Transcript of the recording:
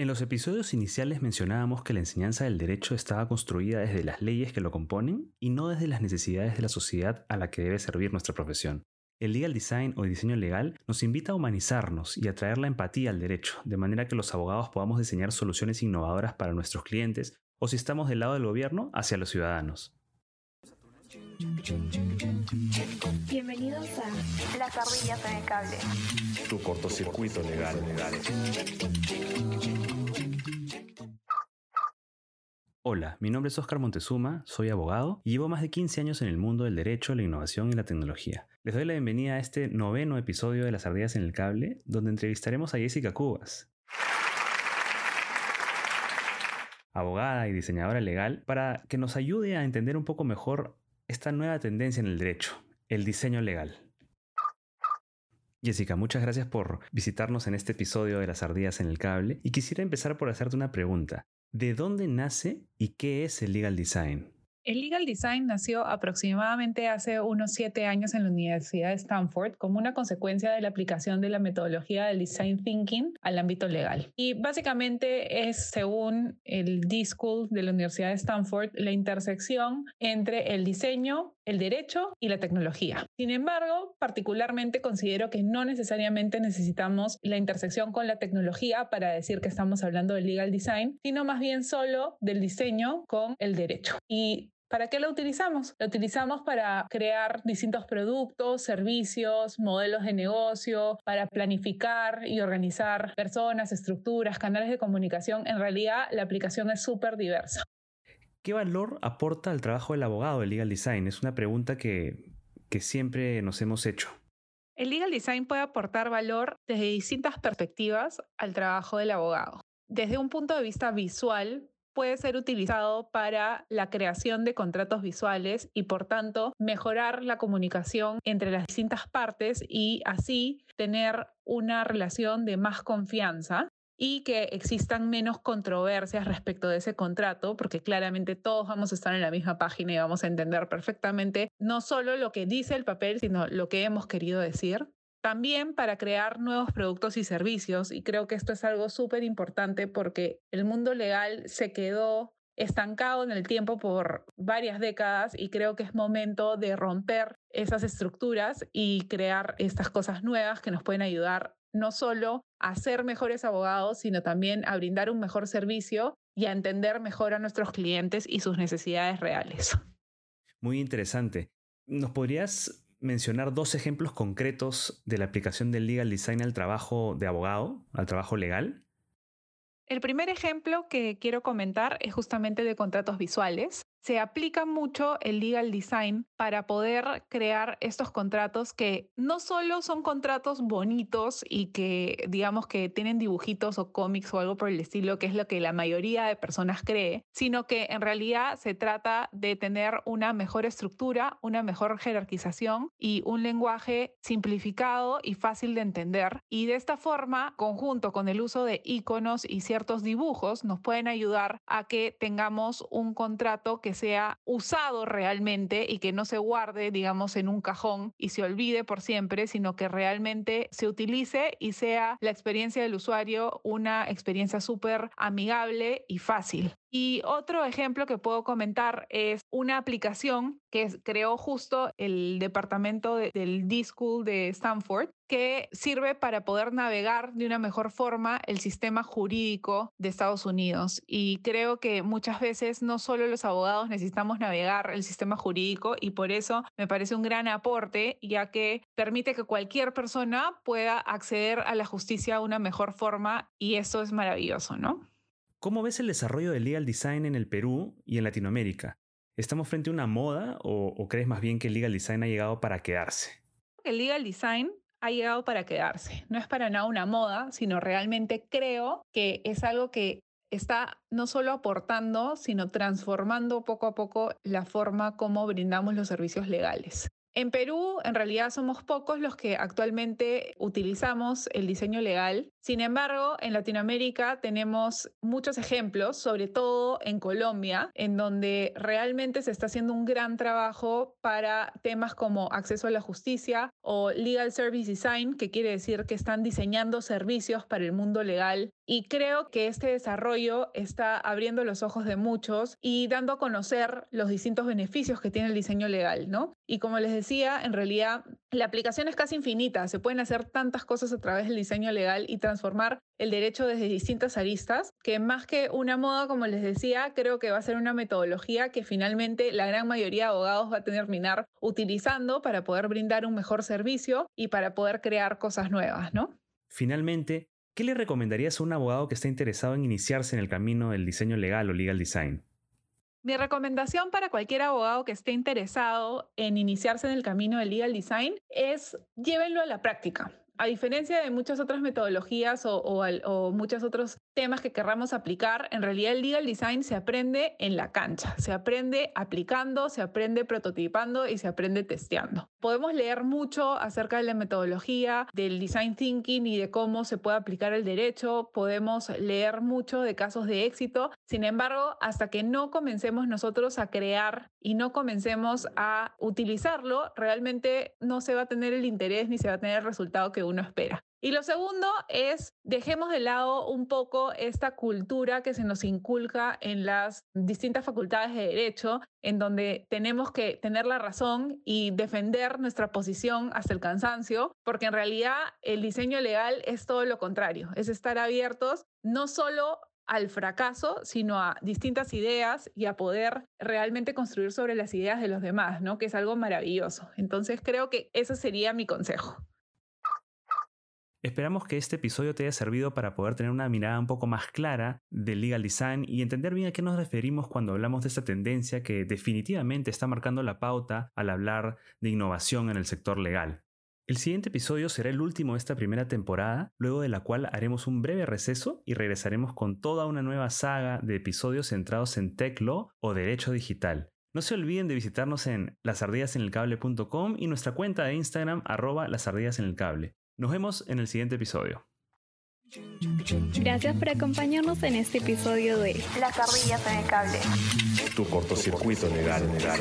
En los episodios iniciales mencionábamos que la enseñanza del derecho estaba construida desde las leyes que lo componen y no desde las necesidades de la sociedad a la que debe servir nuestra profesión. El legal design o diseño legal nos invita a humanizarnos y a traer la empatía al derecho, de manera que los abogados podamos diseñar soluciones innovadoras para nuestros clientes o si estamos del lado del gobierno, hacia los ciudadanos. Bienvenidos a Las ardillas en el cable. Tu cortocircuito legal, legal. Hola, mi nombre es Oscar Montezuma, soy abogado y llevo más de 15 años en el mundo del derecho, la innovación y la tecnología. Les doy la bienvenida a este noveno episodio de Las Ardillas en el Cable, donde entrevistaremos a Jessica Cubas. abogada y diseñadora legal, para que nos ayude a entender un poco mejor esta nueva tendencia en el derecho, el diseño legal. Jessica, muchas gracias por visitarnos en este episodio de Las Ardillas en el Cable y quisiera empezar por hacerte una pregunta. ¿De dónde nace y qué es el legal design? El legal design nació aproximadamente hace unos siete años en la Universidad de Stanford como una consecuencia de la aplicación de la metodología del design thinking al ámbito legal. Y básicamente es, según el D-School de la Universidad de Stanford, la intersección entre el diseño, el derecho y la tecnología. Sin embargo, particularmente considero que no necesariamente necesitamos la intersección con la tecnología para decir que estamos hablando del legal design, sino más bien solo del diseño con el derecho. Y ¿Para qué lo utilizamos? Lo utilizamos para crear distintos productos, servicios, modelos de negocio, para planificar y organizar personas, estructuras, canales de comunicación. En realidad, la aplicación es súper diversa. ¿Qué valor aporta al trabajo del abogado del legal design? Es una pregunta que, que siempre nos hemos hecho. El legal design puede aportar valor desde distintas perspectivas al trabajo del abogado. Desde un punto de vista visual, puede ser utilizado para la creación de contratos visuales y por tanto mejorar la comunicación entre las distintas partes y así tener una relación de más confianza y que existan menos controversias respecto de ese contrato, porque claramente todos vamos a estar en la misma página y vamos a entender perfectamente no solo lo que dice el papel, sino lo que hemos querido decir. También para crear nuevos productos y servicios, y creo que esto es algo súper importante porque el mundo legal se quedó estancado en el tiempo por varias décadas y creo que es momento de romper esas estructuras y crear estas cosas nuevas que nos pueden ayudar no solo a ser mejores abogados, sino también a brindar un mejor servicio y a entender mejor a nuestros clientes y sus necesidades reales. Muy interesante. ¿Nos podrías mencionar dos ejemplos concretos de la aplicación del legal design al trabajo de abogado, al trabajo legal? El primer ejemplo que quiero comentar es justamente de contratos visuales se aplica mucho el legal design para poder crear estos contratos que no solo son contratos bonitos y que digamos que tienen dibujitos o cómics o algo por el estilo, que es lo que la mayoría de personas cree, sino que en realidad se trata de tener una mejor estructura, una mejor jerarquización y un lenguaje simplificado y fácil de entender. Y de esta forma, conjunto con el uso de iconos y ciertos dibujos, nos pueden ayudar a que tengamos un contrato que sea usado realmente y que no se guarde, digamos, en un cajón y se olvide por siempre, sino que realmente se utilice y sea la experiencia del usuario una experiencia súper amigable y fácil. Y otro ejemplo que puedo comentar es una aplicación que creó justo el departamento del D-School de Stanford, que sirve para poder navegar de una mejor forma el sistema jurídico de Estados Unidos. Y creo que muchas veces no solo los abogados necesitamos navegar el sistema jurídico y por eso me parece un gran aporte, ya que permite que cualquier persona pueda acceder a la justicia de una mejor forma y eso es maravilloso, ¿no? ¿Cómo ves el desarrollo del legal design en el Perú y en Latinoamérica? ¿Estamos frente a una moda o, crees más bien que el legal design ha llegado para quedarse? El legal design ha llegado para quedarse. No es para nada una moda, sino realmente creo que es algo que está no solo aportando, sino transformando poco a poco la forma como brindamos los servicios legales. En Perú, en realidad somos pocos los que actualmente utilizamos el diseño legal. Sin embargo, en Latinoamérica tenemos muchos ejemplos, sobre todo en Colombia, en donde realmente se está haciendo un gran trabajo para temas como acceso a la justicia o legal service design, que quiere decir que están diseñando servicios para el mundo legal Y creo que este desarrollo está abriendo los ojos de muchos y dando a conocer los distintos beneficios que tiene el diseño legal, ¿no? Y como les decía, en realidad la aplicación es casi infinita. Se pueden hacer tantas cosas a través del diseño legal y transformar el derecho desde distintas aristas, que más que una moda, como les decía, creo que va a ser una metodología que finalmente la gran mayoría de abogados va a terminar utilizando para poder brindar un mejor servicio y para poder crear cosas nuevas, ¿no? Finalmente, ¿qué le recomendarías a un abogado que está interesado en iniciarse en el camino del diseño legal o legal design? Mi recomendación para cualquier abogado que esté interesado en iniciarse en el camino del legal design es llévenlo a la práctica a diferencia de muchas otras metodologías o, muchos otros temas que querramos aplicar, en realidad el legal design se aprende en la cancha, se aprende aplicando, se aprende prototipando y se aprende testeando. Podemos leer mucho acerca de la metodología, del design thinking y de cómo se puede aplicar el derecho, podemos leer mucho de casos de éxito, sin embargo, hasta que no comencemos nosotros a crear y no comencemos a utilizarlo, realmente no se va a tener el interés ni se va a tener el resultado que uno espera. Y lo segundo es, dejemos de lado un poco esta cultura que se nos inculca en las distintas facultades de derecho, en donde tenemos que tener la razón y defender nuestra posición hasta el cansancio, porque en realidad el diseño legal es todo lo contrario, es estar abiertos no solo al fracaso, sino a distintas ideas y a poder realmente construir sobre las ideas de los demás, ¿no? Que es algo maravilloso. Entonces creo que ese sería mi consejo. Esperamos que este episodio te haya servido para poder tener una mirada un poco más clara del legal design y entender bien a qué nos referimos cuando hablamos de esta tendencia que definitivamente está marcando la pauta al hablar de innovación en el sector legal. El siguiente episodio será el último de esta primera temporada, luego de la cual haremos un breve receso y regresaremos con toda una nueva saga de episodios centrados en tech law o derecho digital. No se olviden de visitarnos en lasardillasenelcable.com y nuestra cuenta de Instagram arroba lasardillasenelcable. Nos vemos en el siguiente episodio. Gracias por acompañarnos en este episodio de Las ardillas en el cable. Tu cortocircuito legal, legal.